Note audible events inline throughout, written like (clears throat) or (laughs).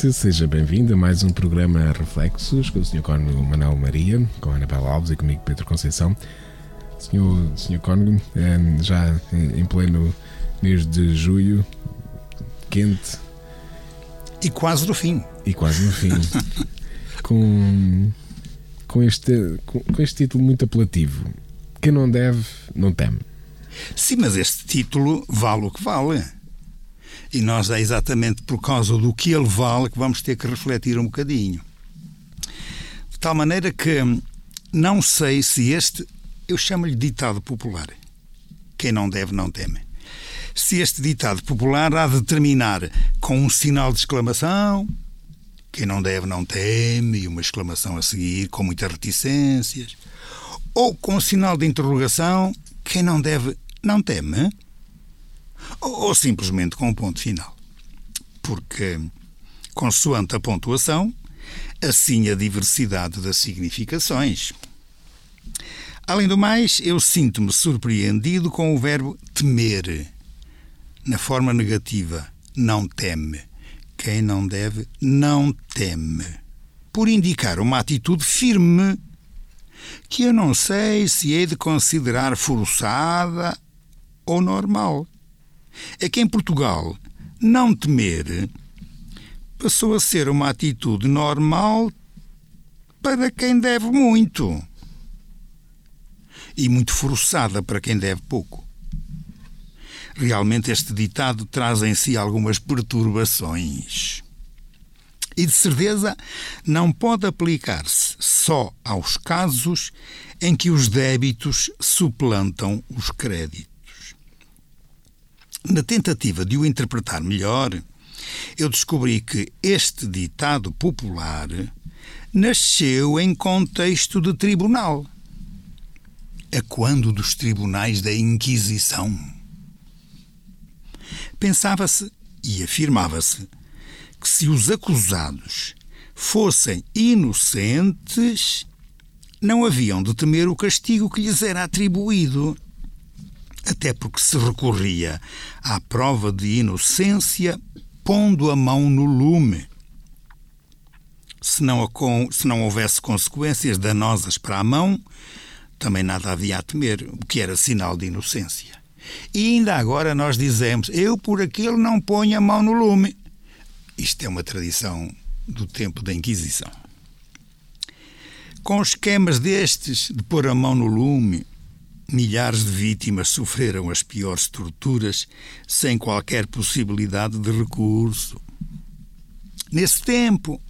Seja bem-vindo a mais um programa Reflexos com o Sr. Cónigo Manuel Maria, com a Ana Paula Alves e comigo Pedro Conceição. Sr. Sr. Cónigo, eh, já em pleno mês de julho, quente. E quase no fim. E quase no fim. (laughs) com, com, este, com, com este título muito apelativo. Quem não deve, não teme. Sim, mas este título vale o que vale. E nós é exatamente por causa do que ele vale que vamos ter que refletir um bocadinho. De tal maneira que não sei se este, eu chamo-lhe ditado popular. Quem não deve, não teme. Se este ditado popular há de terminar com um sinal de exclamação, quem não deve, não teme, e uma exclamação a seguir com muitas reticências, ou com um sinal de interrogação, quem não deve, não teme ou, simplesmente com um ponto final. Porque, consoante a pontuação, assim a diversidade das significações. Além do mais, eu sinto-me surpreendido com o verbo temer, na forma negativa, não teme. Quem não deve, não teme. Por indicar uma atitude firme que eu não sei se hei de considerar forçada ou normal é que em Portugal não temer passou a ser uma atitude normal para quem deve muito e muito forçada para quem deve pouco. Realmente este ditado traz em si algumas perturbações. E de certeza não pode aplicar-se só aos casos em que os débitos suplantam os créditos. Na tentativa de o interpretar melhor, eu descobri que este ditado popular nasceu em contexto de tribunal. A quando dos tribunais da Inquisição? Pensava-se e afirmava-se que se os acusados fossem inocentes, não haviam de temer o castigo que lhes era atribuído até porque se recorria à prova de inocência pondo a mão no lume. Se não, se não houvesse consequências danosas para a mão, também nada havia a temer, o que era sinal de inocência. E ainda agora nós dizemos: Eu por aquilo não ponho a mão no lume. Isto é uma tradição do tempo da Inquisição. Com esquemas destes de pôr a mão no lume, Milhares de vítimas sofreram as piores torturas sem qualquer possibilidade de recurso. Nesse tempo,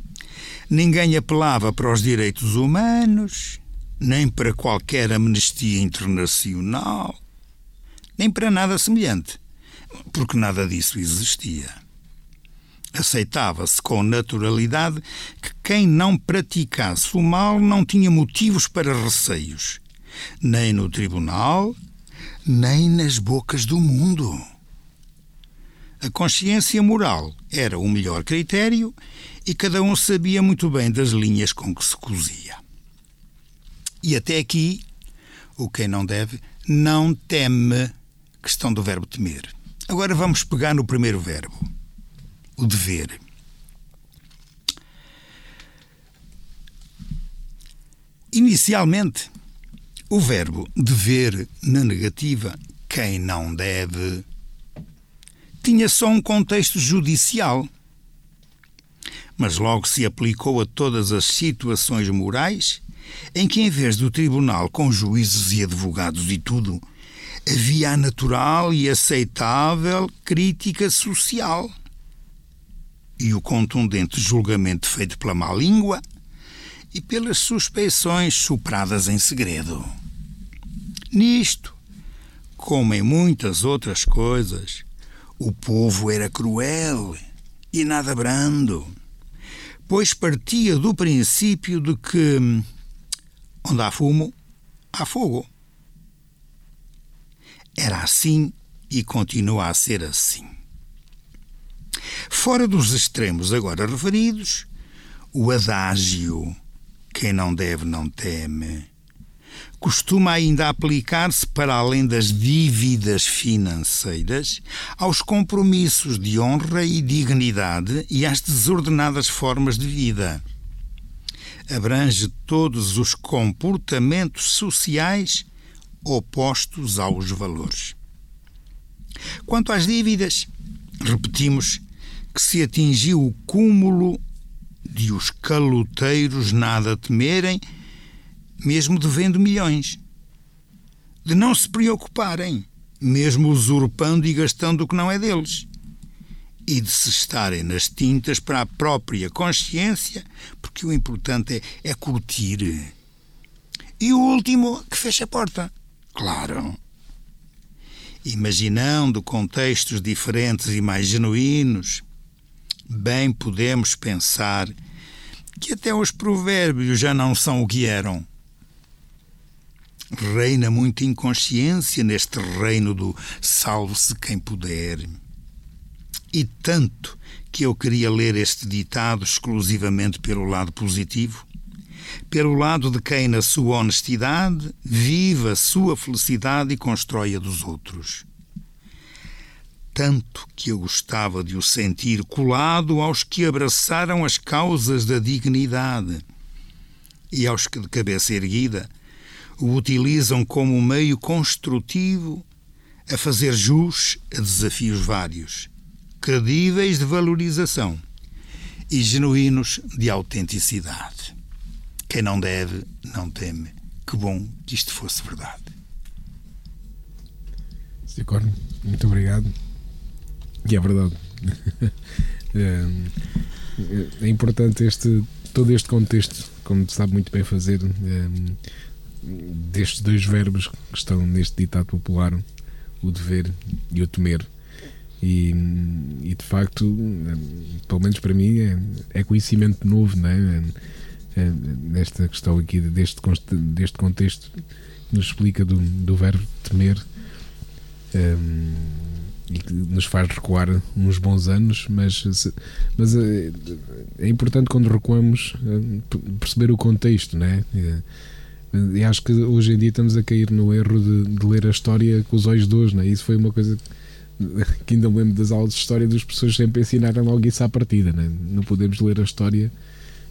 ninguém apelava para os direitos humanos, nem para qualquer amnistia internacional, nem para nada semelhante, porque nada disso existia. Aceitava-se com naturalidade que quem não praticasse o mal não tinha motivos para receios nem no tribunal, nem nas bocas do mundo. A consciência moral era o melhor critério e cada um sabia muito bem das linhas com que se cozia. E até aqui, o quem não deve não teme, questão do verbo temer. Agora vamos pegar no primeiro verbo, o dever. Inicialmente, o verbo dever na negativa, quem não deve, tinha só um contexto judicial. Mas logo se aplicou a todas as situações morais em que, em vez do tribunal com juízes e advogados e tudo, havia a natural e aceitável crítica social. E o contundente julgamento feito pela má língua e pelas suspeições sopradas em segredo. Nisto, como em muitas outras coisas, o povo era cruel e nada brando. pois partia do princípio de que onde há fumo, há fogo. Era assim e continua a ser assim. Fora dos extremos agora referidos, o adágio quem não deve não teme costuma ainda aplicar-se para além das dívidas financeiras aos compromissos de honra e dignidade e às desordenadas formas de vida. Abrange todos os comportamentos sociais opostos aos valores. Quanto às dívidas, repetimos que se atingiu o cúmulo de os caloteiros nada temerem, mesmo devendo milhões. De não se preocuparem, mesmo usurpando e gastando o que não é deles. E de se estarem nas tintas para a própria consciência, porque o importante é, é curtir. E o último, que fecha a porta. Claro imaginando contextos diferentes e mais genuínos, bem podemos pensar que até os provérbios já não são o que eram. Reina muita inconsciência neste reino do salve-se quem puder. E tanto que eu queria ler este ditado exclusivamente pelo lado positivo, pelo lado de quem, na sua honestidade, vive a sua felicidade e constrói a dos outros. Tanto que eu gostava de o sentir colado aos que abraçaram as causas da dignidade e aos que, de cabeça erguida, o utilizam como meio construtivo a fazer jus a desafios vários, credíveis de valorização e genuínos de autenticidade. Quem não deve, não teme. Que bom que isto fosse verdade. Sr. Corno, muito obrigado. E é verdade. É, (laughs) é, importante este, todo este contexto, como sabe muito bem fazer, é, destes dois verbos que estão neste ditado popular, o dever e o temer. E, e de facto, pelo menos para mim, é, é conhecimento novo, não é? Eh, nesta questão aqui deste, deste contexto nos explica do, do verbo temer ehm, e que nos faz recuar uns bons anos, mas, mas é, é importante quando recuamos eh, perceber o contexto, né? E acho que hoje em dia estamos a cair no erro de, de ler a história com os olhos de hoje, né? Isso foi uma coisa (laughs) que ainda me lembro das aulas de história dos professores sempre ensinaram logo isso à partida, né? Não podemos ler a história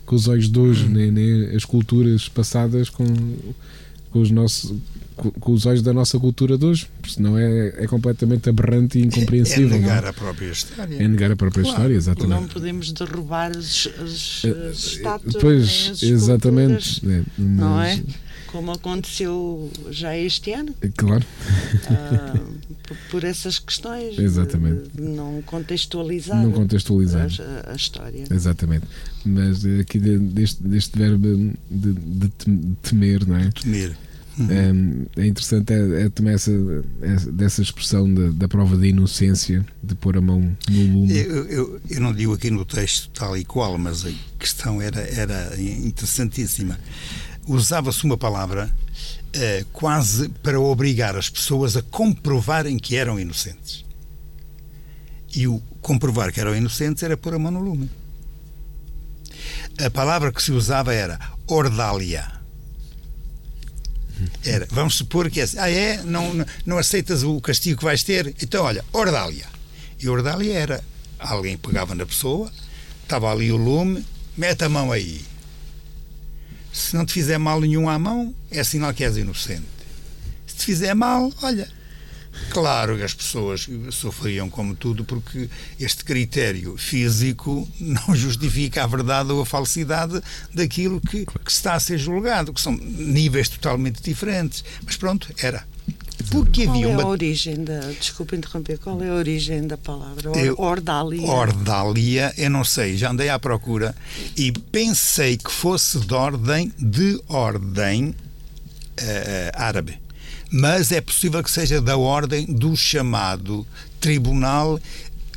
com os olhos de hoje, hum. nem, nem as culturas passadas com, com os nossos com, com, os olhos da nossa cultura de hoje, porque senão é, é completamente aberrante e (laughs) incompreensível. É, é negar não? a própria história. É negar a própria claro, história, exatamente. Não podemos derrubar as, as, as estátuas. Pois, as exatamente. É, mas, não é? Como aconteceu já este ano. Claro. Uh, por, por, essas questões. Exatamente. De não contextualizar, não contextualizar. A, a, história. Exatamente. Mas aqui deste, deste verbo de, de temer, não é? Temer. Uhum. É, é, interessante é, é também essa, é, dessa expressão da, da, prova da inocência, de pôr a mão no lume. Eu, eu, eu, não digo aqui no texto tal e qual, mas a questão era, era interessantíssima usava-se uma palavra uh, quase para obrigar as pessoas a comprovarem que eram inocentes. E o comprovar que eram inocentes era pôr a mão no lume. A palavra que se usava era ordália. Era, vamos supor que é, ah é, não, não, não aceitas o castigo que vais ter? Então olha, ordália. E ordália era, alguém pegava na pessoa, estava ali o lume, mete a mão aí se não te fizer mal nenhum à mão, é sinal que és inocente. Se te fizer mal, olha, Claro que as pessoas sofriam como tudo, porque este critério físico não justifica a verdade ou a falsidade daquilo que, que está a ser julgado, que são níveis totalmente diferentes. Mas pronto, era. Porque qual havia é uma... a origem da. Desculpa interromper, qual é a origem da palavra? Eu, ordália. Ordália, eu não sei, já andei à procura e pensei que fosse de ordem, de ordem uh, árabe. Mas é possível que seja da ordem do chamado Tribunal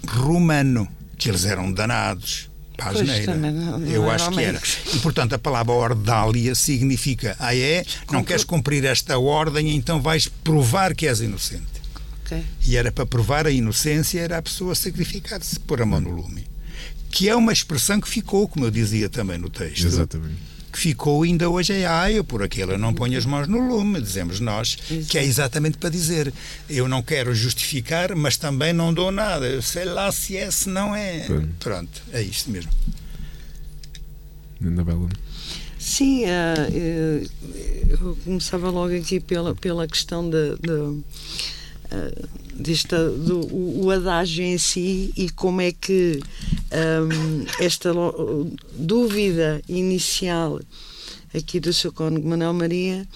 Romano, que eles eram danados para a geneira. Eu acho que era. E, portanto, a palavra ordália significa, ah é, não queres cumprir esta ordem, então vais provar que és inocente. Okay. E era para provar a inocência, era a pessoa sacrificar-se, pôr a mão no lume. Que é uma expressão que ficou, como eu dizia também no texto. Exatamente que ficou ainda hoje é ah, eu por aquilo não ponho as mãos no lume, dizemos nós, Exato. que é exatamente para dizer eu não quero justificar, mas também não dou nada, eu sei lá se é, se não é. Pronto, é isto mesmo. Bela. Sim, uh, eu começava logo aqui pela, pela questão de, de uh, desta, do, o, o adágio em si e como é que um, esta dúvida inicial aqui do seu cônego Manuel Maria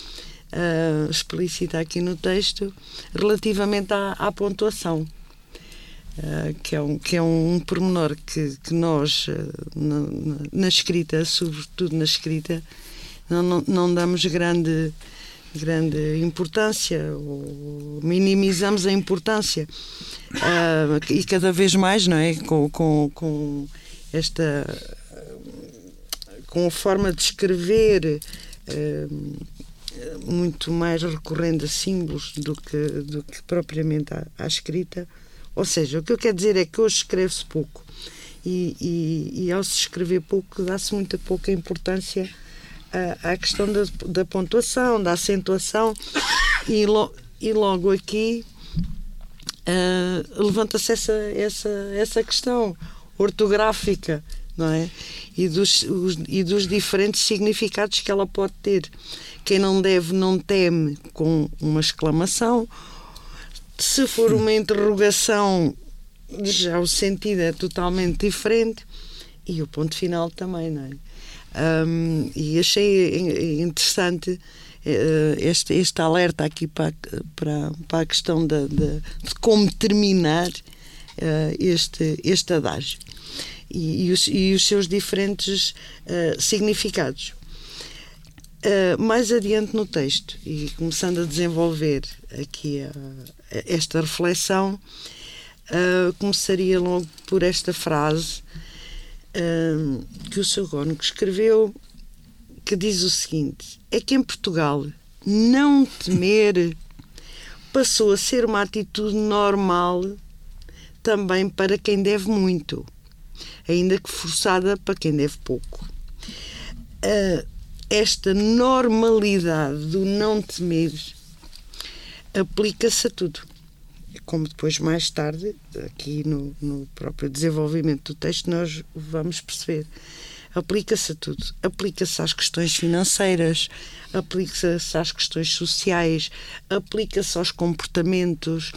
uh, explicita aqui no texto relativamente à, à pontuação. Uh, que é um, que é um pormenor que, que nós, uh, na, na, escrita, sobretudo na escrita, não, não, não damos grande grande importância, ou minimizamos a importância. Uh, e cada vez mais, não é? Com, com, com esta. com a forma de escrever. Uh, muito mais recorrendo a símbolos do que, do que propriamente à, à escrita. Ou seja, o que eu quero dizer é que hoje escreve-se pouco e, e, e, ao se escrever pouco dá-se muita pouca importância a questão da, da, pontuação, da acentuação, e, lo, e logo aqui uh, levanta-se essa, essa, essa questão ortográfica, não é? E dos, os, e dos diferentes significados que ela pode ter. Quem não deve, não teme, com uma exclamação. Se for uma interrogação, já o sentido é totalmente diferente. E o ponto final também, não é? Um, e achei interessante uh, este, este alerta aqui para, para, para a questão de, de, de como terminar uh, este, este adágio e, e, os, e os seus diferentes uh, significados. mais adiante no texto, e começando a desenvolver aqui a, a esta reflexão, começaria logo por esta frase que o seu Gónico escreveu, que diz o seguinte: é que em Portugal não temer (laughs) passou a ser uma atitude normal também para quem deve muito, ainda que forçada para quem deve pouco. Uh, esta normalidade do não temer aplica-se a tudo como depois mais tarde, aqui no, no próprio desenvolvimento do texto, nós vamos perceber. Aplica-se a tudo. Aplica-se às questões financeiras, aplica-se às questões sociais, aplica-se aos comportamentos.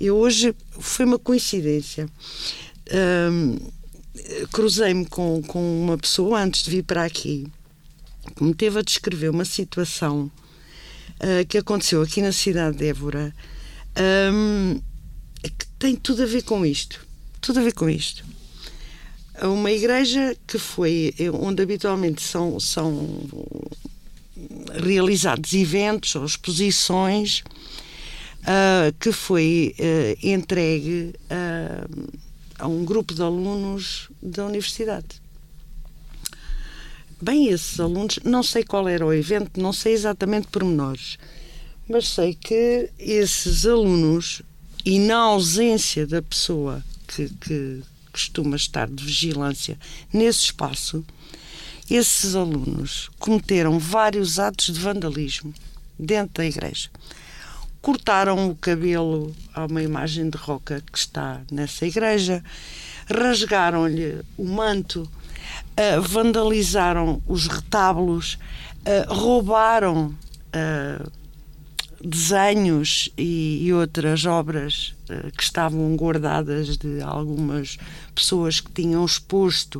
Eu hoje, foi uma coincidência, cruzei-me com, com uma pessoa antes de vir para aqui, que me teve a descrever uma situação uh, que aconteceu aqui na cidade de Évora, um, que tem tudo a ver com isto. Tudo a ver com isto. Uma igreja que foi onde habitualmente são, são realizados eventos ou exposições uh, que foi uh, entregue uh, a um grupo de alunos da universidade. Bem, esses alunos, não sei qual era o evento, não sei exatamente pormenores, mas sei que esses alunos e na ausência da pessoa que, que costuma estar de vigilância nesse espaço, esses alunos cometeram vários atos de vandalismo dentro da igreja. Cortaram o cabelo a uma imagem de roca que está nessa igreja, rasgaram-lhe o manto, uh, vandalizaram os retábulos, uh, roubaram uh, desenhos e, e outras obras uh, que estavam guardadas de algumas pessoas que tinham exposto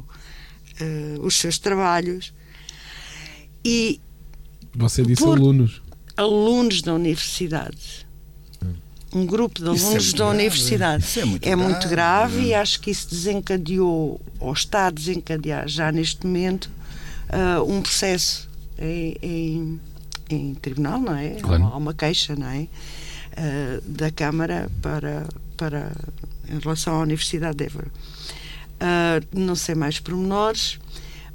uh, os seus trabalhos. E você disse alunos. Alunos da universidade. Um grupo de é alunos é da grave. universidade. Isso é muito é grave. muito grave e acho que isso desencadeou, ou está a desencadear já neste momento, uh, um processo em, em em tribunal, não é? Claro. Há uma queixa, não é? Uh, da Câmara para, para, em relação à Universidade de Évora. Uh, não sei mais pormenores,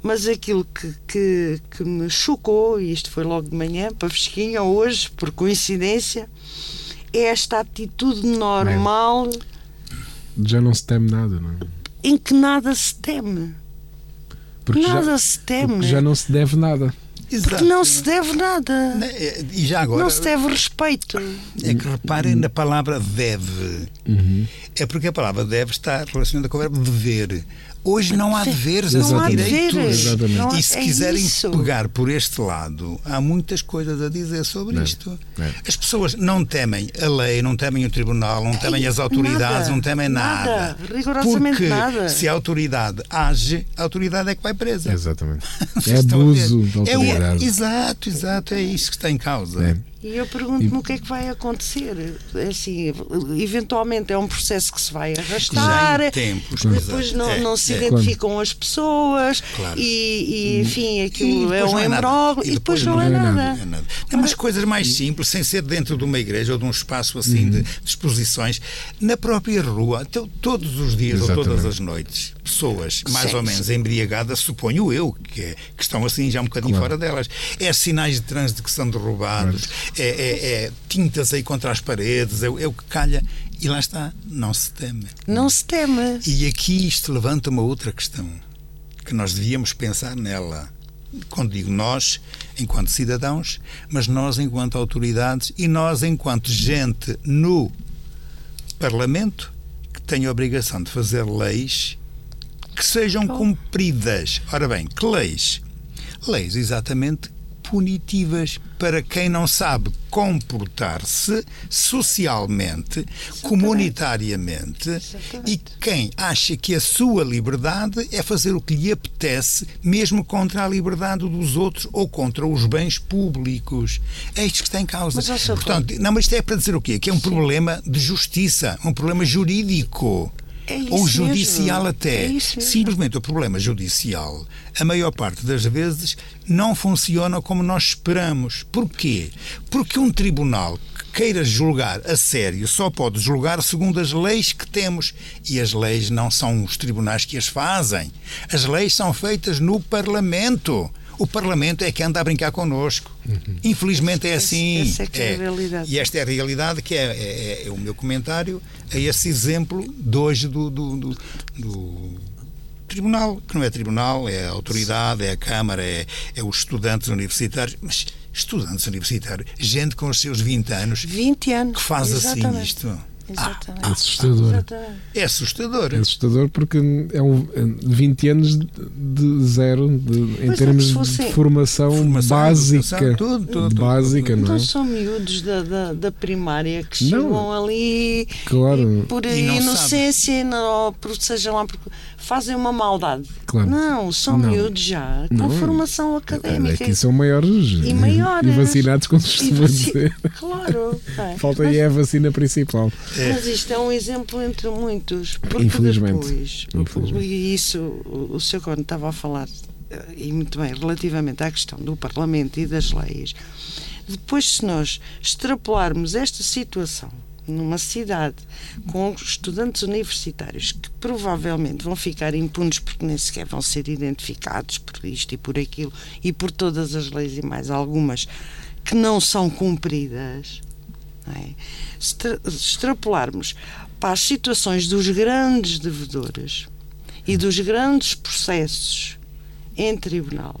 mas aquilo que, que, que, me chocou, e isto foi logo de manhã, para fresquinha, hoje, por coincidência, é esta atitude normal. Já não se teme nada, não é? Em que nada se teme. Porque nada já, se teme. Já não se deve nada. Exato. Porque não se deve nada. É, e já agora, não se deve respeito. É que reparem na palavra deve. Uhum. É porque a palavra deve está relacionada com o verbo dever. Hoje não há deveres, não há direitos. E se é quiserem isso. pegar por este lado, há muitas coisas a dizer sobre é. isto. É. As pessoas não temem a lei, não temem o tribunal, não temem as autoridades, nada, não temem nada. nada. Rigorosamente porque nada. se a autoridade age, a autoridade é que vai presa. Exatamente. (laughs) é abuso da autoridade. É, exato, exato, é isso que está em causa. É. E eu pergunto-me e... o que é que vai acontecer. É assim, eventualmente é um processo que se vai arrastar, Já em tempos, depois não, é, não se é. identificam claro. as pessoas claro. e, e, enfim, aquilo é um embróglio e, depois, não, é, não é nada. É. É umas coisas mais simples, sem ser dentro de uma igreja ou de um espaço assim uhum. de, de, exposições, na própria rua, todos os dias Exatamente. ou todas as noites, pessoas mais ou menos embriagadas, suponho eu, que, é, que estão assim já um bocadinho claro. fora delas. É sinais de trânsito que são derrubados. É, é, é tintas aí contra as paredes, é, é o que calha. E lá está, não se teme. Não se teme. E aqui isto levanta uma outra questão, que nós devíamos pensar nela. Quando digo nós, enquanto cidadãos, mas nós enquanto autoridades e nós enquanto gente no Parlamento que tem a obrigação de fazer leis que sejam cumpridas. Ora bem, que leis? Leis exatamente punitivas para quem não sabe comportar-se socialmente, Exatamente. comunitariamente Exatamente. e quem acha que a sua liberdade é fazer o que lhe apetece, mesmo contra a liberdade dos outros ou contra os bens públicos. É isto que está em causa. Mas, Portanto, não, mas isto é para dizer o quê? Que é um Sim. problema de justiça, um problema jurídico. É ou judicial mesmo. até. É Simplesmente o problema judicial, a maior parte das vezes, não funciona como nós esperamos. Porquê? Porque um tribunal que queira julgar a sério só pode julgar segundo as leis que temos. E as leis não são os tribunais que as fazem. As leis são feitas no Parlamento. O Parlamento é que anda a brincar connosco. Uhum. Infelizmente é assim. Essa é, que é, é a realidade. E esta é a realidade que é, é, é, o meu comentário a esse exemplo de hoje do, do, do, do tribunal, que não é tribunal, é a autoridade, é a Câmara, é, é os estudantes universitários, mas estudantes universitários, gente com os seus 20 anos, 20 anos que faz assim exatamente. assim isto. Exatamente. Ah, assustador. Exatamente. É assustador. É assustador porque é um, 20 anos de zero de, em é, termos fosse- de formação, Formação, básica. educação, tudo, tudo, básica, tudo, não Então é? são miúdos da, da, da primária que Não. chegam ali Claro. e por E não inocência, não, por, seja lá, porque fazem uma maldade. Claro. Não, são Não. miúdos já, com Não. formação académica. Aqui são maiores E maiores. e vacinados, como se costuma vaci- dizer. (laughs) Claro. (laughs) é. Falta Mas- aí a vacina principal. Mas isto é um exemplo entre muitos. Porque Infelizmente. depois, Infelizmente. e isso o, o Sr. Corno estava a falar, eh, e muito bem, relativamente à questão do Parlamento e das leis, depois se nós extrapolarmos esta situação numa cidade com estudantes universitários que provavelmente vão ficar impunes porque nem sequer vão ser identificados por isto e por aquilo e por todas as leis e mais algumas que não são cumpridas, é? Extra- extrapolarmos para as situações dos grandes devedores e dos grandes processos em tribunal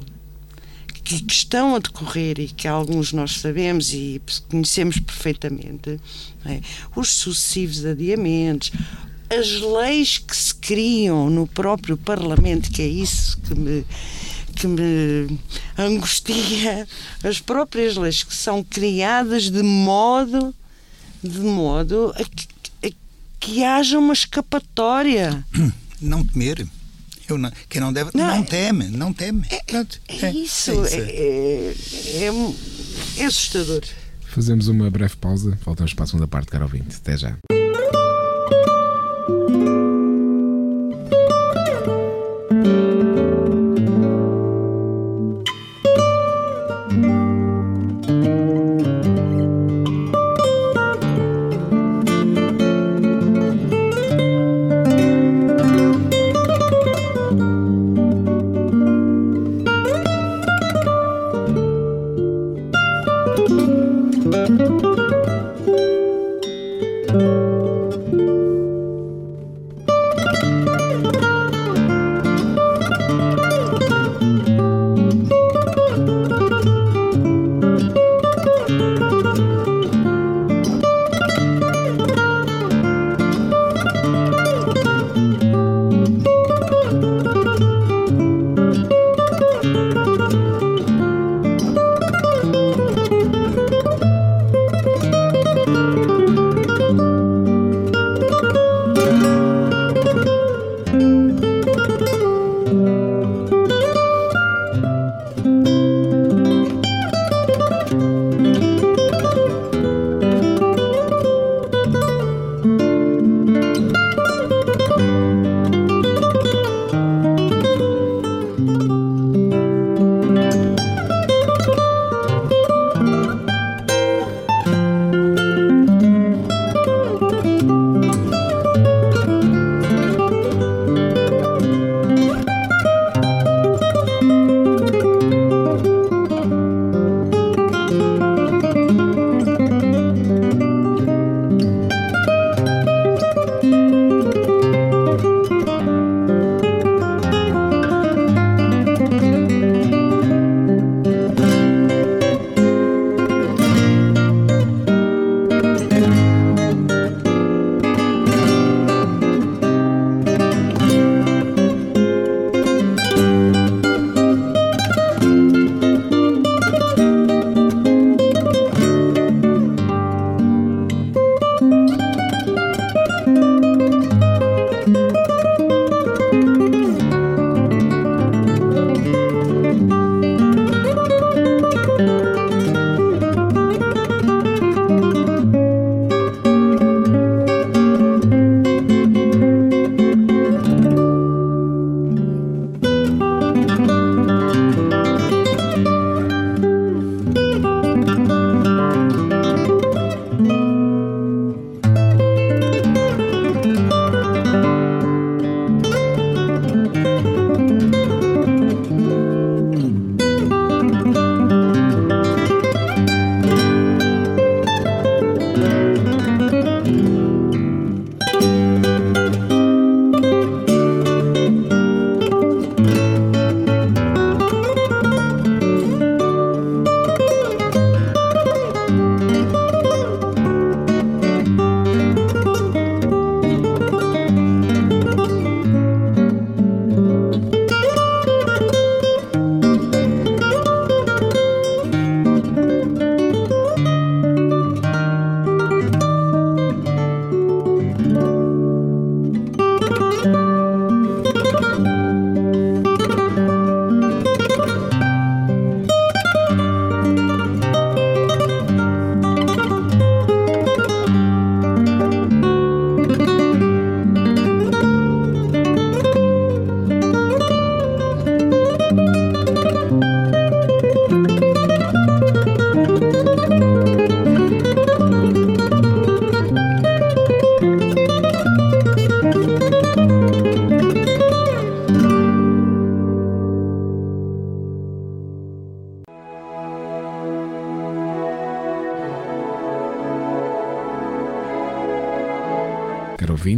que, que estão a decorrer e que alguns nós sabemos e conhecemos perfeitamente, é? os sucessivos adiamentos, as leis que se criam no próprio Parlamento, que é isso que me, que me angustia, (laughs) as próprias leis que são criadas de modo, de modo a que, a que haja uma escapatória. (coughs) Não temer. Eu não, quem não deve, Não, não, é- teme, não teme. É isso, é isso. é, é, é- é assustador. Fazemos uma breve pausa. Voltamos para a segunda parte, caro ouvinte. Até já.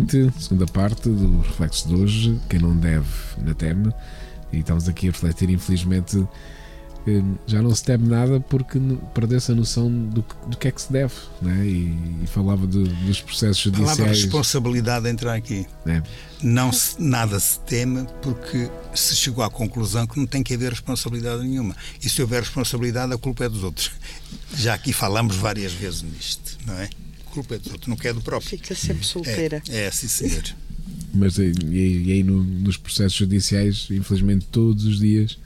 Ouvinte, segunda parte do Reflexo de hoje, quem não deve, na teme, e estamos aqui a refletir, infelizmente, já não se teme nada porque perdeu-se a noção do, do que é que se deve, né? e, e falava de, dos processos judiciais. A palavra responsabilidade entrar aqui. É. Não se, nada se teme porque se chegou à conclusão que não tem que haver responsabilidade nenhuma. E se houver responsabilidade, a culpa é dos outros. Já aqui falamos várias vezes nisto, não é? Culpa é do outro, não quer do próprio. Fica sempre solteira. É, é sim, senhor. (laughs) Mas e, e aí no, nos processos judiciais, infelizmente, todos os dias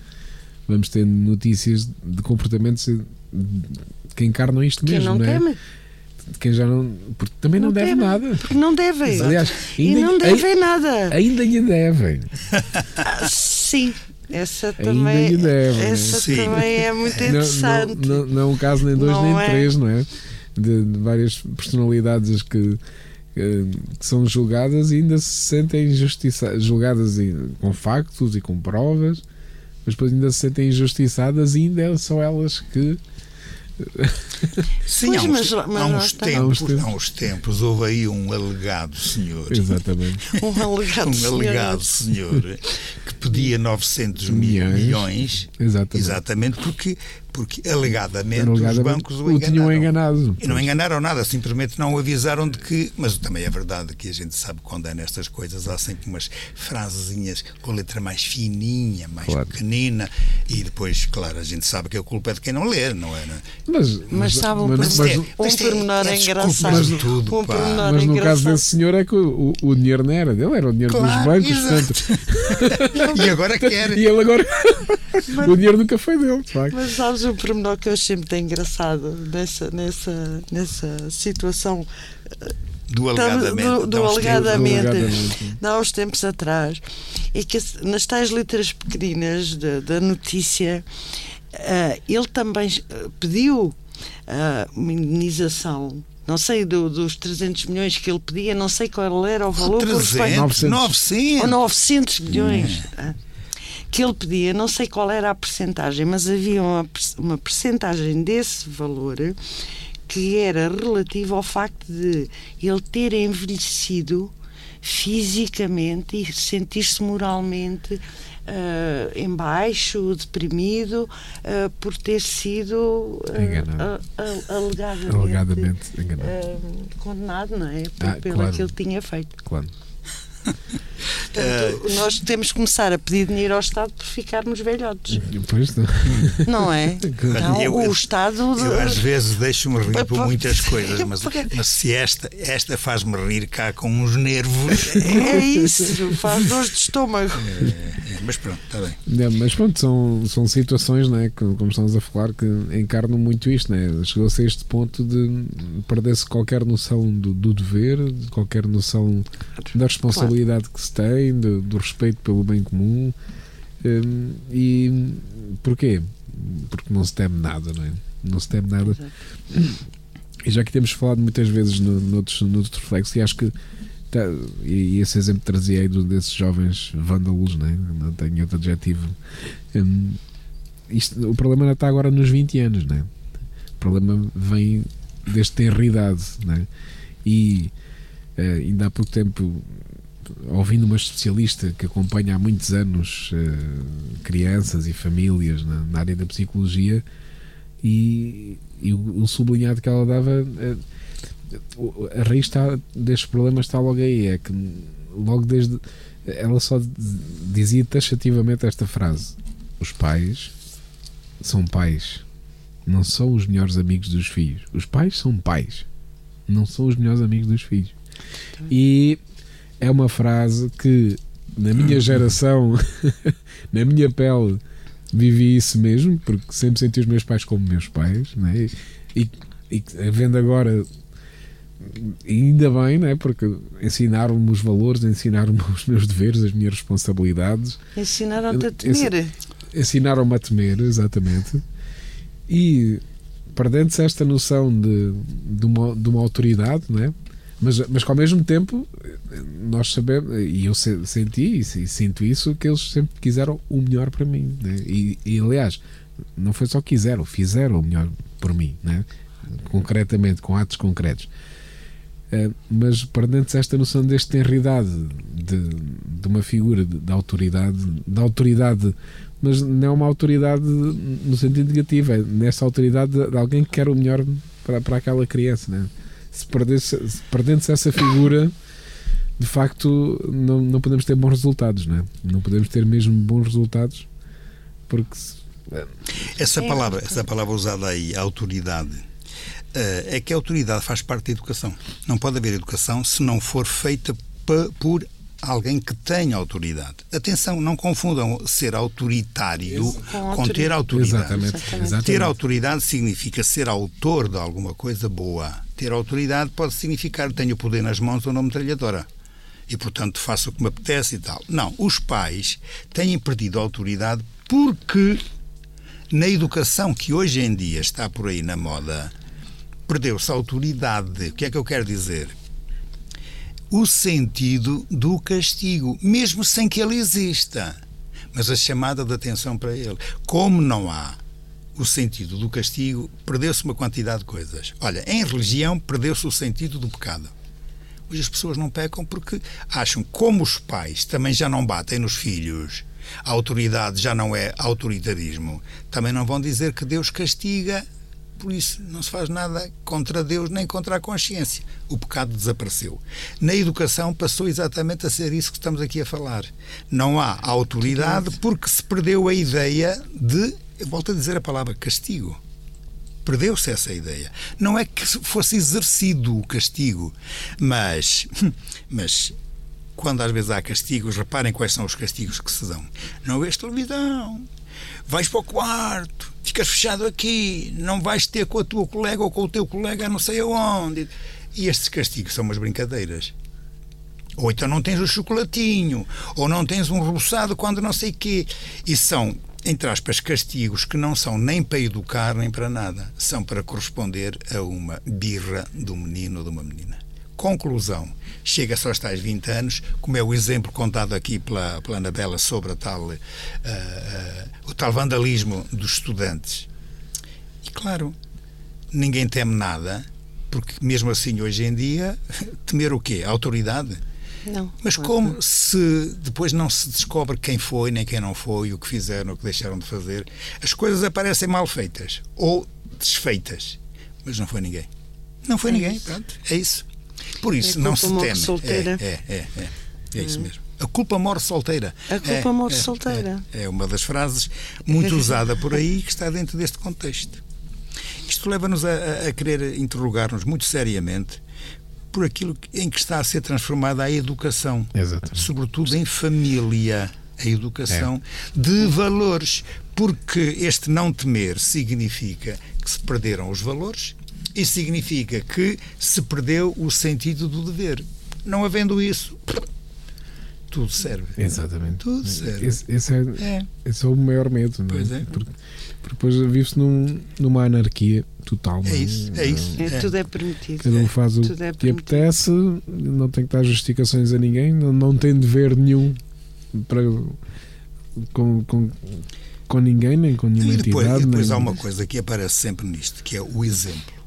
vamos tendo notícias de comportamentos que encarnam isto quem mesmo, não, não é? Teme. Quem já não. Porque também não, não deve nada. Porque não devem. Aliás, ainda, e não devem nada. Ainda lhe devem. Ah, sim. Essa também, devem. essa sim. também é muito interessante. Não, não, não, é um caso nem dois nem é. três, não é? De, de várias personalidades que, que, são julgadas e ainda se sentem injustiçadas, julgadas com factos e com provas, mas depois ainda se sentem injustiçadas e ainda são elas que Sim, Pois, há uns, mas- há mas uns lá está. tempos, Há uns tempos. há uns tempos houve aí um alegado senhor. Exatamente. (laughs) Um alegado um senhor. alegado senhor que pedia 900 mil Milhões. milhões, Exatamente. exatamente porque, porque alegadamente, os Alegadamente, bancos o o tinham enganaram. enganado. E não enganaram nada, simplesmente não o avisaram de que. Mas também é verdade que a gente sabe quando é nestas coisas, há sempre umas frasezinhas com letra mais fininha, mais Claro. pequenina, e depois, claro, a gente sabe que a culpa é de quem não lê, não é? Não é? Mas, Mas sabe um mas, pormenor- mas- Mas um tem- pormenor é engraçado. desculpas de tudo, um mas no caso engraçado. desse senhor é que o, o, o dinheiro não era dele, era o dinheiro Claro, dos bancos. (laughs) E agora (laughs) quer. E ele agora. (laughs) o dinheiro nunca foi dele, de facto. Mas sabes o pormenor que eu achei muito engraçado nessa, nessa, nessa situação Do Estava- alegadamente. do- do alegadamente. Alegadamente. de há uns tempos atrás e que nas tais letras pequeninas da, da notícia ah, ele também ah, pediu ah, uma indenização não sei do- dos 300 milhões que ele pedia não sei qual era o valor por respeito- 300, 900. 900. ou 900 milhões que ele pedia, não sei qual era a percentagem, mas havia uma, uma percentagem desse valor que era relativa ao facto de ele ter envelhecido fisicamente e sentir-se moralmente ah, em baixo, deprimido, ah, por ter sido ah, Enganado. a- a- alegadamente, Alegadamente enganado. ah, condenado, não é? Por- Ah, pelo claro. que ele tinha feito. Claro. Portanto, nós temos que começar a pedir dinheiro ao Estado por ficarmos velhotes, Pois não. não é? Não, Eu- o Estado. de- Eu às vezes deixo-me rir por muitas (laughs) coisas, mas, Porque- mas se esta, esta faz-me rir cá com uns nervos. (laughs) É isso, faz dores de estômago. É, mas pronto, está bem. Não, mas pronto, são, são situações, né, que, como estamos a falar, que encarnam muito isto. Né? Chegou-se a este ponto de perder-se qualquer noção do, do dever, de qualquer noção da responsabilidade que se tem, do, do respeito pelo bem comum. Hum, e porquê? Porque não se teme nada, não é? Não se teme nada. E já que temos falado muitas vezes no, noutros, noutros reflexos, e acho que tá- e, e esse exemplo trazia aí do- desses jovens vândalos, né? não tenho outro adjetivo. Hum, isto, o problema não está agora nos 20 anos, né? o problema vem desde ter idade. Né? E eh, ainda há pouco tempo, ouvindo uma especialista que acompanha há muitos anos eh, crianças e famílias na, na área da psicologia, e, e o, o sublinhado que ela dava. o- a raiz está, destes problemas está logo aí. É que logo desde. Ela só dizia taxativamente esta frase: Os pais são pais, não são os melhores amigos dos filhos. Os pais são pais, não são os melhores amigos dos filhos. E é uma frase que na minha (laughs) geração, (laughs) na minha pele, vivi isso mesmo, porque sempre senti os meus pais como meus pais, né? e, e vendo agora ainda bem, né? porque ensinaram-me os valores, ensinaram-me os meus deveres, as minhas responsabilidades, Ensinaram-te a temer. ensinaram-me a temer, exatamente. E perdendo-se esta noção de, de, uma, de uma autoridade, né? Mas, mas que ao mesmo tempo nós sabemos, e eu se- senti e sinto isso, que eles sempre quiseram o melhor para mim. Né? E, e aliás, não foi só quiseram, fizeram o melhor por mim, né? concretamente, com atos concretos. Eh, mas perdendo-se esta noção deste tenridade de, de uma figura de, de autoridade, de autoridade, mas não é uma autoridade no sentido negativo, é nessa autoridade de, de alguém que quer o melhor para, para aquela criança. Né? Se perdesse- se perdendo-se essa figura, de facto, não, não podemos ter bons resultados, né? não podemos ter mesmo bons resultados, porque se- Essa É. palavra, essa palavra usada aí, autoridade, eh, é que a autoridade faz parte da educação. Não pode haver educação se não for feita por alguém que tenha autoridade. Atenção, não confundam ser autoritário Com com, ter autoridade. Exatamente. exatamente. Ter autoridade significa ser autor de alguma coisa boa. Ter autoridade pode significar tenho o poder nas mãos ou uma metralhadora. E, portanto, faço o que me apetece e tal. Não, os pais têm perdido a autoridade porque na educação que hoje em dia está por aí na moda, perdeu-se a autoridade. O que é que eu quero dizer? O sentido do castigo, mesmo sem que ele exista. Mas a chamada de atenção para ele. Como não há o sentido do castigo, perdeu-se uma quantidade de coisas. Olha, em religião, perdeu-se o sentido do pecado. Hoje as pessoas não pecam porque acham, como os pais também já não batem nos filhos, a autoridade já não é autoritarismo, também não vão dizer que Deus castiga, por isso não se faz nada contra Deus nem contra a consciência. O pecado desapareceu. Na educação passou exatamente a ser isso que estamos aqui a falar. Não há autoridade porque se perdeu a ideia de, volto a dizer a palavra castigo. Perdeu-se essa ideia. Não é que fosse exercido o castigo, mas, (laughs) mas quando às vezes há castigos, reparem quais são os castigos que se dão. Não vês televisão, vais para o quarto, ficas fechado aqui, não vais ter com a tua colega ou com o teu colega não sei aonde. E estes castigos são umas brincadeiras. Ou então não tens o chocolatinho, ou não tens um reboçado quando não sei quê. E são entre aspas, castigos que não são nem para educar nem para nada, são para corresponder a uma birra do menino ou de uma menina. Conclusão: chega-se aos tais 20 anos, como é o exemplo contado aqui pela, pela Anabela sobre tal, uh, uh, o tal vandalismo dos estudantes. E claro, ninguém teme nada, porque mesmo assim hoje em dia, (laughs) temer o quê? A autoridade? Não. Mas como se depois não se descobre quem foi, nem quem não foi, o que fizeram, o que deixaram de fazer, as coisas aparecem mal feitas ou desfeitas. Mas não foi ninguém. Não foi é ninguém, isso. pronto, é isso. Por isso, é não se teme. Solteira. É, é, é, é, é isso hum. mesmo. A culpa morre solteira. A culpa é, morre é, solteira. É, é, uma das frases muito usada por aí que está dentro deste contexto. Isto leva-nos a, a, querer interrogar-nos muito seriamente por aquilo em que está a ser transformada a educação, Exatamente. sobretudo em família, a educação é. de valores, porque este não temer significa que se perderam os valores e significa que se perdeu o sentido do dever. Não havendo isso, tudo serve. Exatamente. Tudo serve. Esse, esse, é, é. esse é o maior medo, não é? Pois é. Porque, depois vive-se num, numa anarquia total. É isso, é isso. É, é. Tudo é permitido. Cada um faz o é que apetece, não tem que dar justificações a ninguém, não, não tem dever nenhum para, com, com, com ninguém, nem com nenhuma e depois, entidade. E depois nem... há uma coisa que aparece sempre nisto, que é o exemplo.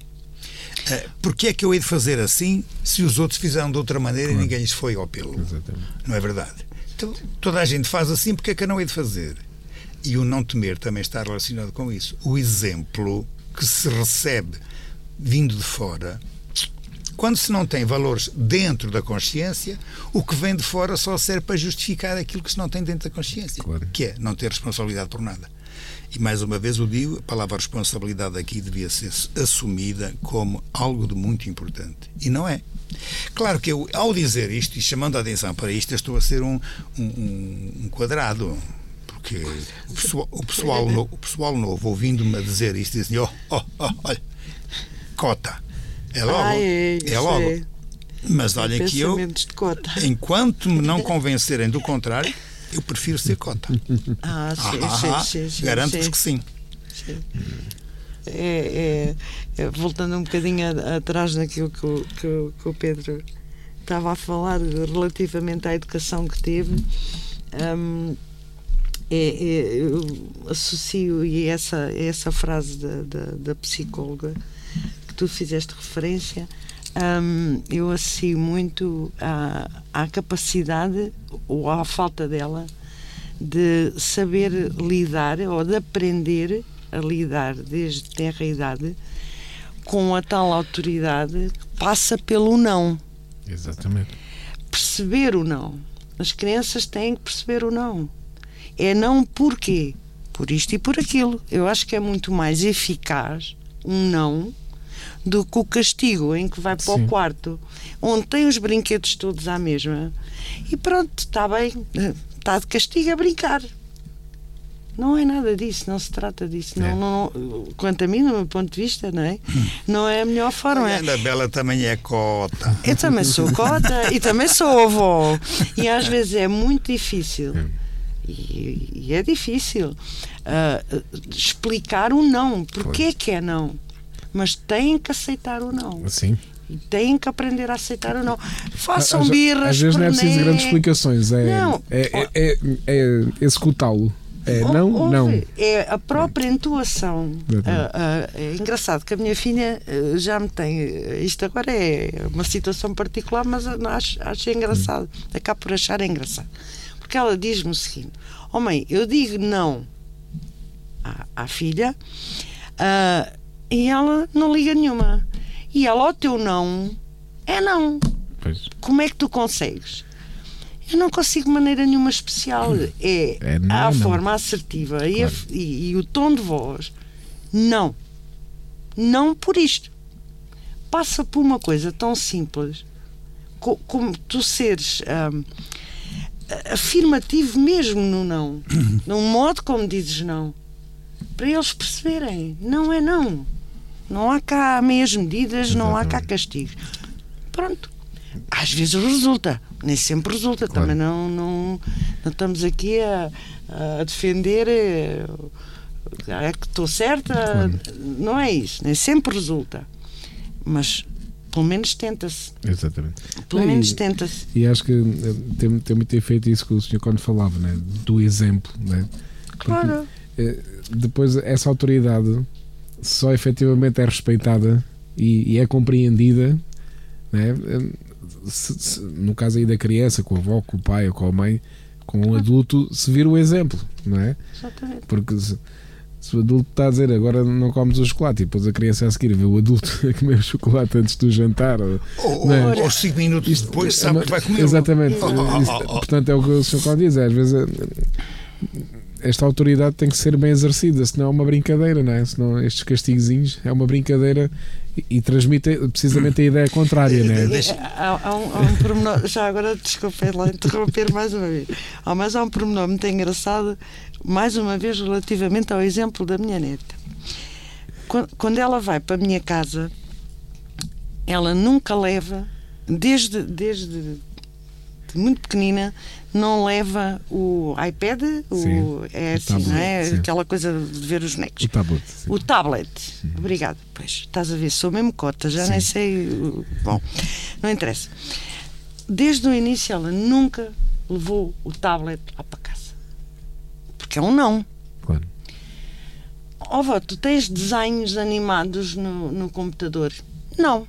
Uh, Porquê é que eu hei de fazer assim se os outros fizeram de outra maneira claro. e ninguém lhes foi ao pelo? Exatamente. Não é verdade? Então, toda a gente faz assim, porque é que eu não hei de fazer? E o não temer também está relacionado com isso. O exemplo que se recebe vindo de fora, quando se não tem valores dentro da consciência, o que vem de fora só serve para justificar aquilo que se não tem dentro da consciência, claro. que é não ter responsabilidade por nada. E mais uma vez o digo, a palavra responsabilidade aqui devia ser assumida como algo de muito importante. E não é. Claro que eu, ao dizer isto e chamando a atenção para isto, estou a ser um, um, um quadrado porque o pessoal, o pessoal, no, o pessoal novo, ouvindo-me a dizer isto, dizem: oh, oh, oh, olha, cota. É logo. Ah, é, é logo. É. Mas olha que eu, enquanto me não convencerem do contrário, eu prefiro ser cota. Ah, sim, ah, sim, sim, sim Garanto-vos que sim. sim. É, é, é, voltando um bocadinho atrás naquilo que o, que, que o Pedro estava a falar relativamente à educação que teve. Um, é, é, eu associo e essa, essa frase da, da, da psicóloga que tu fizeste referência, um, eu associo muito à, à capacidade ou à falta dela de saber lidar ou de aprender a lidar desde terra idade com a tal autoridade que passa pelo não. Exatamente. Perceber o não. As crianças têm que perceber o não. É não porquê? Por isto e por aquilo. Eu acho que é muito mais eficaz um não do que o castigo em que vai para Sim. o quarto, onde tem os brinquedos todos à mesma. E pronto, está bem, está de castigo a brincar. Não é nada disso, não se trata disso. É. Não, não, quanto a mim, do meu ponto de vista, não é? Não é a melhor forma. A Ana Bela também é cota. Eu também sou cota e também sou avó. E às vezes é muito difícil e, e é difícil uh, explicar o não. Porquê que é não? Mas têm que aceitar o não. Sim. E têm que aprender a aceitar o não. Façam às, birras. Às vezes não é preciso grandes explicações. É, não. É, é, é, é executá-lo. É não, Ouve, não. É a própria entoação. Ah, ah, é engraçado que a minha filha ah, já me tem. Isto agora é uma situação particular, mas acho, acho engraçado. Acabo por achar engraçado. Porque ela diz-me o seguinte: Oh mãe, eu digo não à, à filha ah, e ela não liga nenhuma. E ela, o teu não é não. Pois. Como é que tu consegues? Eu não consigo de maneira nenhuma especial. (clears throat) É, É não, a não. forma assertiva e, a- Claro. e- e o tom de voz. Não. Não por isto. Passa por uma coisa tão simples co- como tu seres hum, a- afirmativo mesmo no não. Num modo como dizes não. Para eles perceberem. Não é não. Não há cá meias medidas, não há cá castigos. Pronto. Às vezes resulta, nem sempre resulta. Claro. Também não, não, não estamos aqui a, a defender eh, é que estou certa. Não é isso, nem sempre resulta. Mas pelo menos tenta-se. Exatamente. Pelo Não, menos tenta-se. E acho que eh, tem, tem muito efeito isso que o senhor quando falava, né? do exemplo. Né? Claro. Eh, Depois, essa autoridade só efetivamente é respeitada e, e é compreendida, né? Eh, se- se- no caso aí da criança, com a avó, com o pai ou com a mãe, com o adulto, se vir o exemplo, não é? Exatamente. Porque se, se o adulto está a dizer agora não comes o chocolate e depois a criança a seguir vê o adulto (laughs) a comer o chocolate antes do jantar. ou- é? ou, cinco minutos Isto depois é sabe uma- que vai comer. Exatamente. Oh, oh, Isto- oh, oh. Portanto, é o que o Sr. Cláudio diz. Às vezes eh, esta autoridade tem que ser bem exercida, senão é uma brincadeira, não é? Senão estes castigozinhos é uma brincadeira e, e transmite precisamente a ideia contrária, não é? (laughs) Há, há um, há um pormenor, já agora desculpem lá interromper mais uma vez. Há, mas há um pormenor muito engraçado, mais uma vez relativamente ao exemplo da minha neta. Quando, ela vai para a minha casa, ela nunca leva, desde, desde de muito pequenina, não leva o iPad, o, Sim, é o assim, tablet, não é? sim. Aquela coisa de ver os bonecos. O tablet. sim. O tablet. Obrigado. Pois, estás a ver, sou mesmo cota, já nem sei. Bom, não interessa. Desde o início ela nunca levou o tablet lá para casa. Porque é um não. Claro. Ó vó, tu tens desenhos animados no, no computador? Não.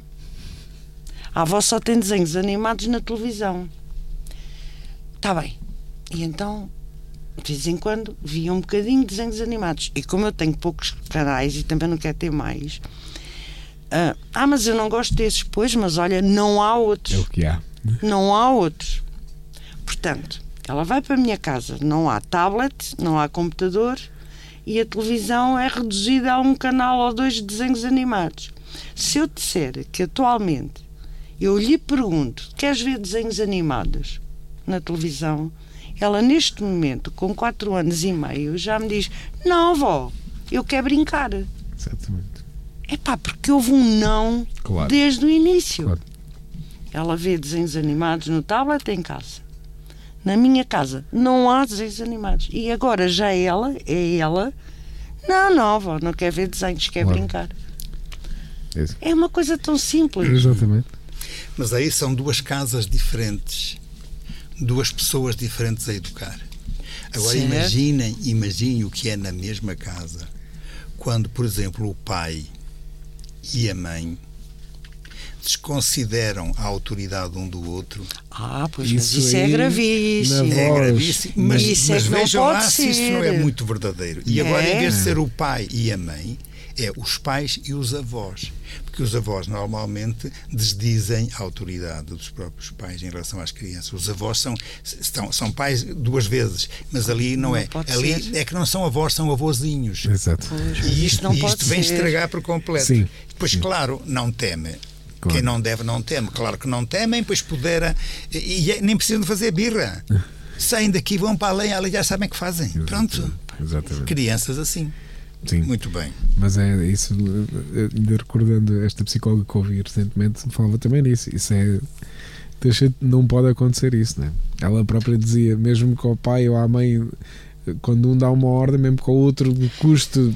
A avó só tem desenhos animados na televisão. Está bem. E então, de vez em quando, via um bocadinho de desenhos animados. E como eu tenho poucos canais e também não quero ter mais. ah, ah, mas eu não gosto desses. Pois, mas olha, não há outros. É o que há. Não há outros. Portanto, ela vai para a minha casa, não há tablet, não há computador e a televisão é reduzida a um canal ou dois de desenhos animados. Se eu disser que atualmente eu lhe pergunto: queres ver desenhos animados na televisão? Ela, neste momento, com 4 anos e meio, já me diz: Não, avó, eu quero brincar. Exatamente. É pá, porque houve um não Claro. desde o início. Claro. Ela vê desenhos animados no tablet em casa. Na minha casa não há desenhos animados. E agora já ela, é ela. Não, não, avó, não quer ver desenhos, quer Claro. brincar. Isso. É uma coisa tão simples. Exatamente. Mas aí são duas casas diferentes, duas pessoas diferentes a educar. Agora Certo. imaginem, imaginem o que é na mesma casa. Quando, por exemplo, o pai e a mãe desconsideram a autoridade um do outro. Ah, pois Isso mas isso é aí, gravíssimo. É gravíssimo, mas- mas, Isso é mas vejam pode lá se isso não é ser. muito verdadeiro. E agora, É. em vez de ser o pai e a mãe, é os pais e os avós. Porque os avós normalmente desdizem a autoridade dos próprios pais em relação às crianças. Os avós são, são, são pais duas vezes, mas ali não, Não é. Ali ser. é que não são avós, são avôzinhos. Exato. Pois, E isto, não e pode isto vem ser. estragar por completo. Sim, Depois, sim. claro, não teme. Claro. Quem não deve, não teme. Claro que não temem, pois pudera. E, e é- nem precisam de fazer birra. (laughs) Saem daqui, vão para além, ali já sabem o que fazem. Pronto. Exatamente. Crianças assim. Sim. Muito bem. Mas é isso, eh, ainda recordando esta psicóloga que ouvi recentemente, falava também nisso. Isso é. Não pode acontecer isso, né? Ela própria dizia, mesmo que ao pai ou à mãe, quando um dá uma ordem, mesmo que ao outro custe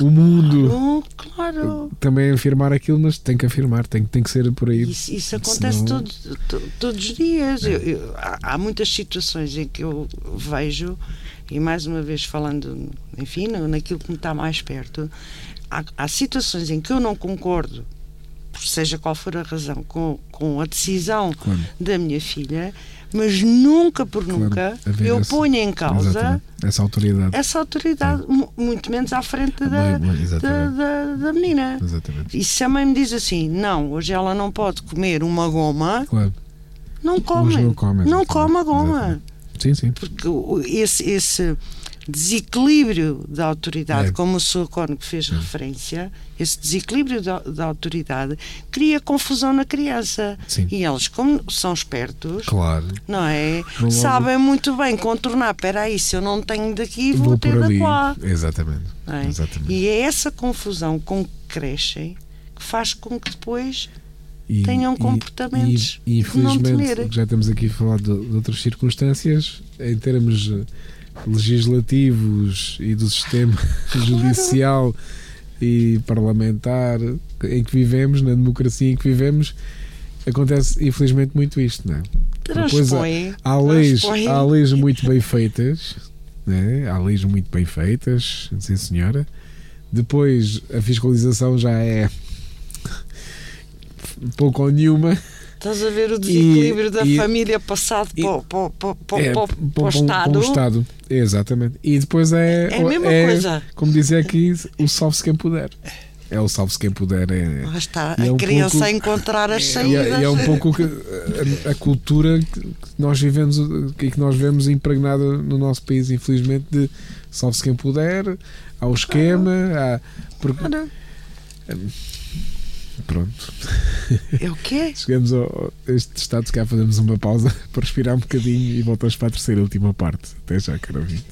o mundo, Oh, claro. também afirmar aquilo, mas tem que afirmar, tem, tem que ser por aí. Isso, isso acontece Senão- todos, to- todos os dias. Eu- eu- há, há muitas situações em que eu vejo e mais uma vez falando, enfim, naquilo que me está mais perto, há, há situações em que eu não concordo, seja qual for a razão, com, com a decisão da minha filha, mas nunca por nunca eu ponho em causa essa autoridade. essa autoridade, mu- muito menos à frente da, Bem, bem, da, da, da menina. Exatamente. E se a mãe me diz assim, não, hoje ela não pode comer uma goma, Claro. não come. Não come, Não come a goma. Exatamente. Sim, sim. Porque esse, esse desequilíbrio da autoridade, É. como o Sr. Cónigo fez referência, esse desequilíbrio da, da autoridade cria confusão na criança. Sim. E eles, como são espertos, Claro. não é? Logo- Sabem muito bem contornar. Espera aí, se eu não tenho daqui, vou, Vou ter por da ali. lá. Exatamente. não é? Exatamente. E é essa confusão com que crescem que faz com que depois E- tenham e- comportamentos E, e não infelizmente, temer. já estamos aqui a falar de, de outras circunstâncias, em termos legislativos e do sistema (laughs) judicial e parlamentar em que vivemos, na democracia em que vivemos, acontece infelizmente muito isto, não é? Depois há, leis, há leis muito bem feitas, né? há leis muito bem feitas, sim senhora. Depois a fiscalização já é (laughs) pouco ou nenhuma. Estás a ver o desequilíbrio da e- família passado e- para, o- para, o- para, o- é, para, o- para o Estado. para um Estado. Exatamente. E depois é. É a mesma é, coisa. Como dizia aqui, o salve-se quem puder. É o salve-se quem puder. É, Lá está, E é a um criança pouco- a encontrar as e saídas. é, e é um pouco o a, a cultura que nós vivemos e que nós vemos impregnada no nosso país, infelizmente, de salve-se quem puder, há o esquema, há. Porque, Ora, pronto, É o quê? (laughs) chegamos ao, a este estado, se calhar fazemos uma pausa (laughs) para respirar um bocadinho e voltamos para a terceira e última parte. Até já, caro ouvinte.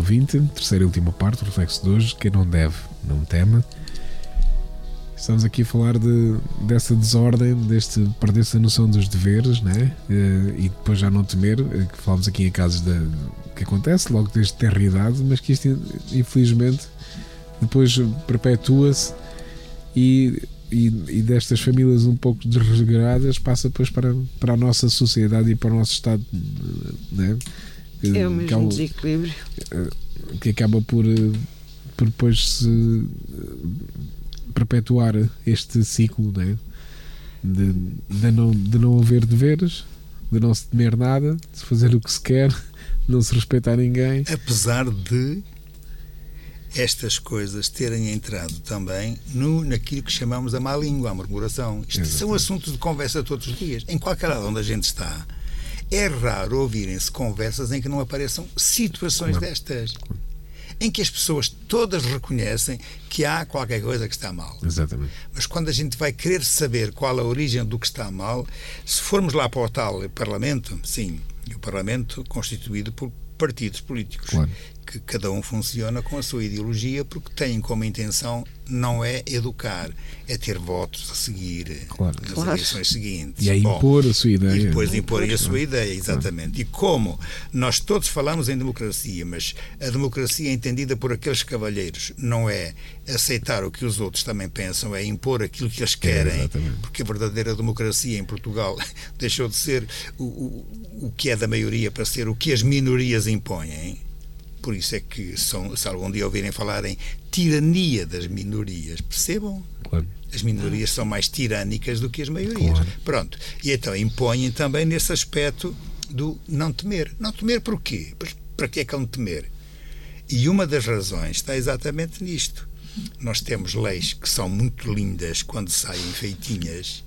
Caro ouvinte, terceira e última parte, o reflexo de hoje, quem não deve, não tema. Estamos aqui a falar de, dessa desordem, deste perder-se a noção dos deveres, né? e depois já não temer, eh, que falamos aqui em casos de, que acontece logo desde ter idade, mas que isto infelizmente depois perpetua-se e, e, e, destas famílias um pouco desregradas passa depois para, para a nossa sociedade e para o nosso estado né? É o mesmo que, desequilíbrio eh, que acaba por, eh, por depois se perpetuar este ciclo né? de, de, não, de não haver deveres, de não se temer nada, de fazer o que se quer, (laughs) não se respeitar ninguém. Apesar de estas coisas terem entrado também no, naquilo que chamamos a má língua, a murmuração. Isto Exatamente. são assuntos de conversa todos os dias. Em qualquer lado onde a gente está, é raro ouvirem-se conversas em que não apareçam situações claro. destas em que as pessoas todas reconhecem que há qualquer coisa que está mal. Exatamente. Mas quando a gente vai querer saber qual a origem do que está mal, se formos lá para o tal Parlamento, sim, o Parlamento constituído por partidos políticos. Claro que cada um funciona com a sua ideologia porque têm como intenção não é educar, é ter votos a seguir claro. nas claro. eleições seguintes. E é impor Bom, a sua ideia. E depois impor a sua ideia, exatamente. Claro. E como nós todos falamos em democracia, mas a democracia é entendida por aqueles cavalheiros não é aceitar o que os outros também pensam, é impor aquilo que eles querem, é, porque a verdadeira democracia em Portugal (laughs) deixou de ser o, o, o que é da maioria para ser o que as minorias impõem por isso é que, são, se algum dia ouvirem falar em tirania das minorias, percebam? Claro. As minorias são mais tirânicas do que as maiorias. Claro. Pronto. E então impõem também nesse aspecto do não temer. Não temer por quê? Para que é que não temer? E uma das razões está exatamente nisto. Nós temos leis que são muito lindas quando saem feitinhas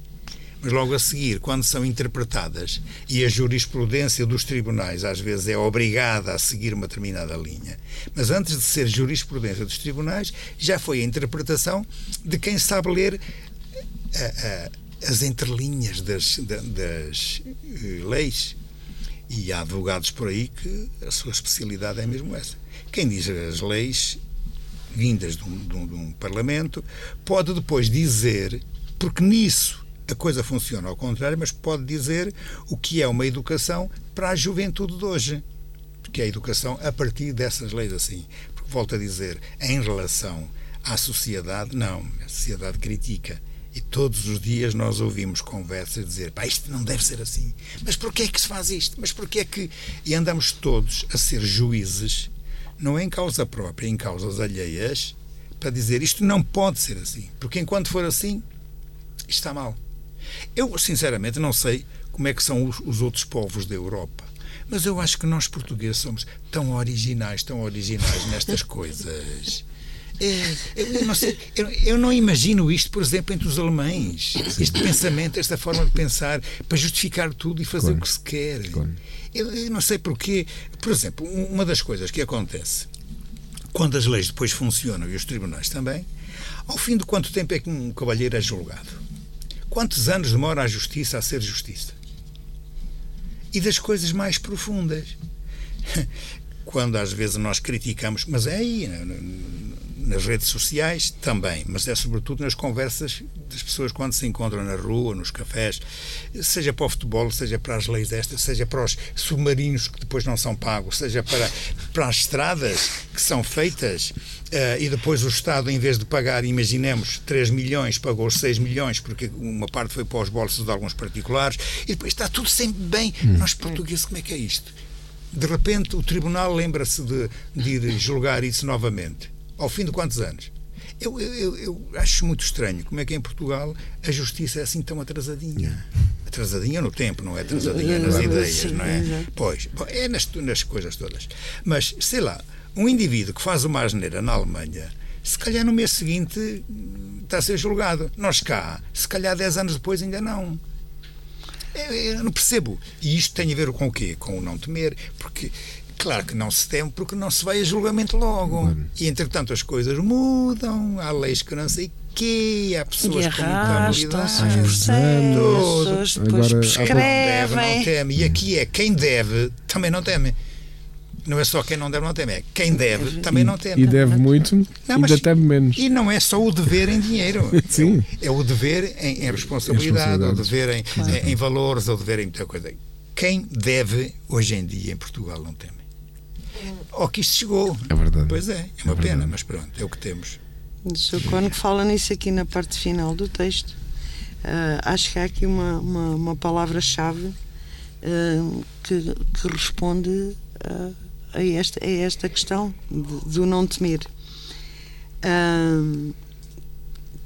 logo a seguir, quando são interpretadas e a jurisprudência dos tribunais às vezes é obrigada a seguir uma determinada linha, mas antes de ser jurisprudência dos tribunais, já foi a interpretação de quem sabe ler a, eh, a, eh, as entrelinhas das, das uh, leis. E há advogados por aí que a sua especialidade é mesmo essa. Quem diz as leis vindas de um, de um, de um Parlamento pode depois dizer, porque nisso a coisa funciona ao contrário, mas pode dizer o que é uma educação para a juventude de hoje. Porque é a educação a partir dessas leis assim. Porque, volto a dizer, em relação à sociedade, não. A sociedade critica. E todos os dias nós ouvimos conversas dizer pá, isto não deve ser assim. Mas porquê é que se faz isto? Mas porquê é que... E andamos todos a ser juízes, não em causa própria, em causas alheias, para dizer isto não pode ser assim. Porque enquanto for assim, está mal. Eu, sinceramente, não sei como é que são os, os outros povos da Europa. Mas eu acho que nós portugueses somos tão originais, tão originais nestas (laughs) coisas. É, eu, não sei, eu, eu, não imagino isto, por exemplo, entre os alemães. Este pensamento, esta forma de pensar, para justificar tudo e fazer claro. o que se quer. Claro. Eu, eu, não sei porquê. Por exemplo, uma das coisas que acontece quando as leis depois funcionam e os tribunais também, ao fim de quanto tempo é que um cavalheiro é julgado? Quantos anos demora a justiça a ser justiça? E das coisas mais profundas. (laughs) Quando às vezes nós criticamos, mas é aí, nas redes sociais também, mas é sobretudo nas conversas das pessoas quando se encontram na rua, nos cafés, seja para o futebol, seja para as leis destas, seja para os submarinos que depois não são pagos, seja para, para as estradas que são feitas uh, e depois o Estado, em vez de pagar, imaginemos, 3 milhões, pagou 6 milhões, porque uma parte foi para os bolsos de alguns particulares, e depois está tudo sempre bem. Hum. Nós portugueses, como é que é isto? De repente o tribunal lembra-se de, de ir julgar isso novamente ao fim de quantos anos? Eu, eu, eu, acho muito estranho como é que em Portugal a justiça é assim tão atrasadinha. Atrasadinha no tempo, não é atrasadinha nas ideias, não é? Pois, é nas, nas coisas todas. Mas, sei lá, um indivíduo que faz uma asneira na Alemanha, se calhar no mês seguinte está a ser julgado. Nós cá, se calhar 10 anos depois ainda não. Eu, eu não percebo. E isto tem a ver com o quê? Com o não temer. Porque Claro que não se teme porque não se vai a julgamento logo. E entretanto as coisas mudam, há leis que não sei quê, há pessoas que arrastam-se os processos, depois Agora, prescrevem. Deve, não teme. E aqui é quem deve também não teme. Não é só quem não deve, não teme. É quem deve, também não teme. E deve muito, Não, mas- ainda teme menos. E não é só o dever em dinheiro. (laughs) Sim. É o dever em, em responsabilidade, é o dever em, em- em valores, é o dever em muita coisa. Quem deve, hoje em dia, em Portugal, não teme. Ou que isto chegou. É verdade. Pois é, é uma É pena, mas pronto, é o que temos. O Sr. Cónigo fala nisso aqui na parte final do texto. Ah, acho que há aqui uma, uma, uma palavra-chave ah, que, que responde ah, a, esta, a esta questão de- do não temer.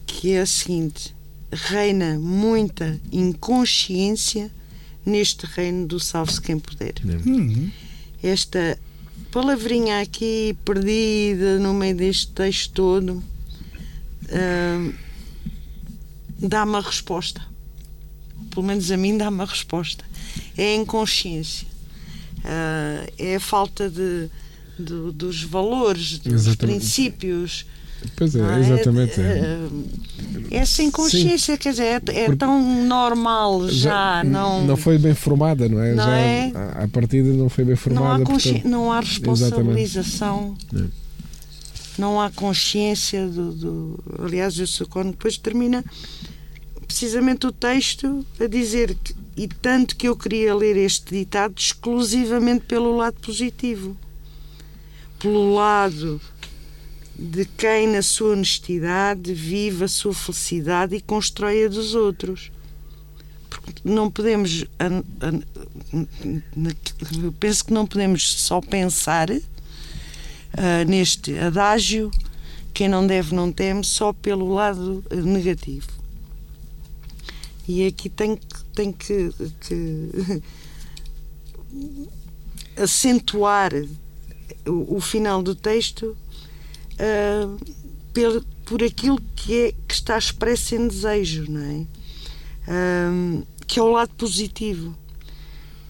Que é a seguinte: reina muita inconsciência neste reino do salve-se quem puder esta palavrinha aqui perdida no meio deste texto todo hum, dá-me a resposta. Pelo menos a mim dá-me a resposta. É a inconsciência. Ah, é a falta de, do- dos valores, dos Exatamente. princípios. Pois é, não é? exatamente. é. Ah, Essa inconsciência, quer dizer, é, é tão normal já, não. não foi bem formada, não é? Não já, é? A, a partida não foi bem Não formada. há, consci... portanto- não há Exatamente. responsabilização, É. não há consciência do. do... Aliás, o. Cónigo depois termina precisamente o texto a dizer que, e tanto que eu queria ler este ditado exclusivamente pelo lado positivo, pelo lado de quem, na sua honestidade, vive a sua felicidade e constrói a dos outros. Porque não podemos. eu penso que não podemos só pensar ah, neste adágio quem não deve não teme só pelo lado negativo. E aqui tem que, tem que, que (laughs) acentuar o, o final do texto pel- por aquilo que, é, que está expresso em desejo, não é? Que é o lado positivo.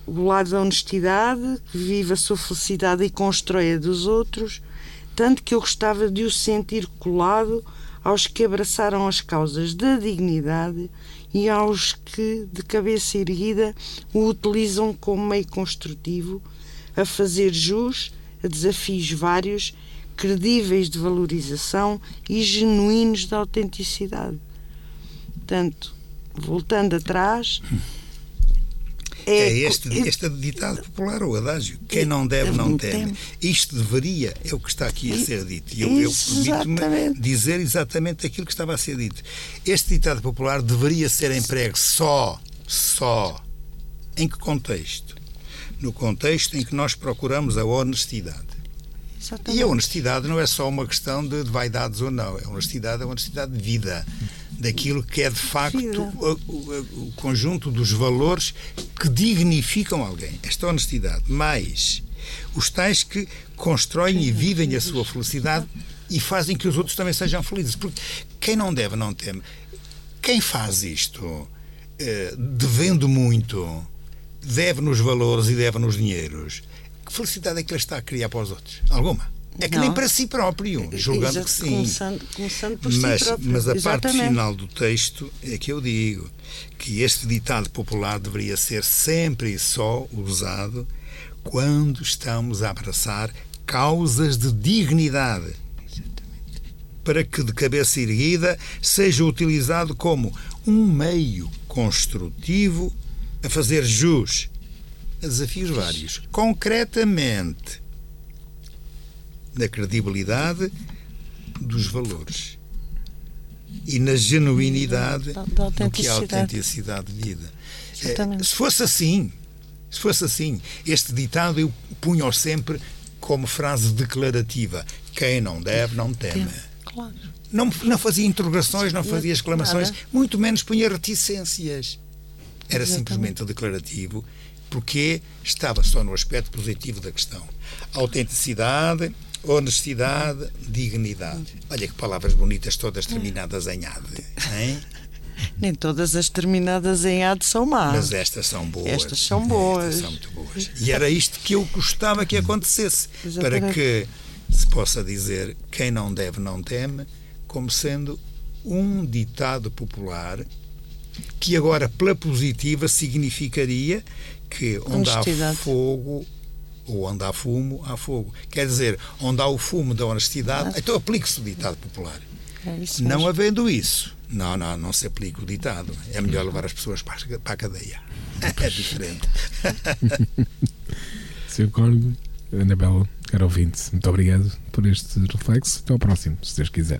O lado da honestidade, que vive a sua felicidade e constrói a dos outros, tanto que eu gostava de o sentir colado aos que abraçaram as causas da dignidade e aos que, de cabeça erguida, o utilizam como meio construtivo a fazer jus a desafios vários, credíveis de valorização e genuínos de autenticidade. Portanto, voltando atrás. É, este, este ditado popular, o adágio. Quem não deve, não teme. Isto deveria, é o que está aqui a ser dito. E eu, eu permito-me dizer exatamente aquilo que estava a ser dito. Este ditado popular deveria ser emprego só, só. Em que contexto? No contexto em que nós procuramos a honestidade. E Exatamente. a honestidade não é só uma questão de vaidades ou não. A honestidade é uma honestidade de vida. Daquilo que é de facto Vida. o, o- o conjunto dos valores que dignificam alguém. Esta honestidade. Mais os tais que constroem e vivem a sua felicidade e fazem que os outros também sejam felizes. Porque quem não deve, não teme. Quem faz isto eh, devendo muito, deve nos valores e deve nos dinheiros, que felicidade é que ele está a criar para os outros? Alguma? É que Não. nem para si próprio, julgando Exato, que sim. Começando, começando por Mas, si próprio. mas a parte Exatamente. final do texto é que eu digo que este ditado popular deveria ser sempre e só usado quando estamos a abraçar causas de dignidade. Para que de cabeça erguida seja utilizado como um meio construtivo a fazer jus desafios vários. Concretamente, na credibilidade dos valores e na genuinidade Da- da do que é a autenticidade. de vida. Exatamente. se fosse assim, se fosse assim, este ditado eu punho sempre como frase declarativa: quem não deve, não teme. Claro. Não, não fazia interrogações, não fazia exclamações, muito menos punha reticências. Era simplesmente declarativo, porque estava só no aspecto positivo da questão. Autenticidade, honestidade, dignidade. Olha que palavras bonitas, todas terminadas em ade. hein? (laughs) Nem todas as terminadas em ad são más. Mas estas são boas. Estas são boas. Estas são muito boas. E era isto que eu gostava que acontecesse. Exatamente. Para que se possa dizer quem não deve, não teme, como sendo um ditado popular que agora, pela positiva, significaria que onde há fogo, Ou onde há fumo, há fogo. Quer dizer, onde há o fumo da honestidade, então aplique-se o ditado popular. É isso Não mesmo. havendo isso, não, não, não se aplica o ditado. É melhor levar as pessoas para a- cadeia. (laughs) É diferente. (laughs) Sr. Cónigo, Anabela, caro ouvinte, muito obrigado por este reflexo. Até ao próximo, se Deus quiser.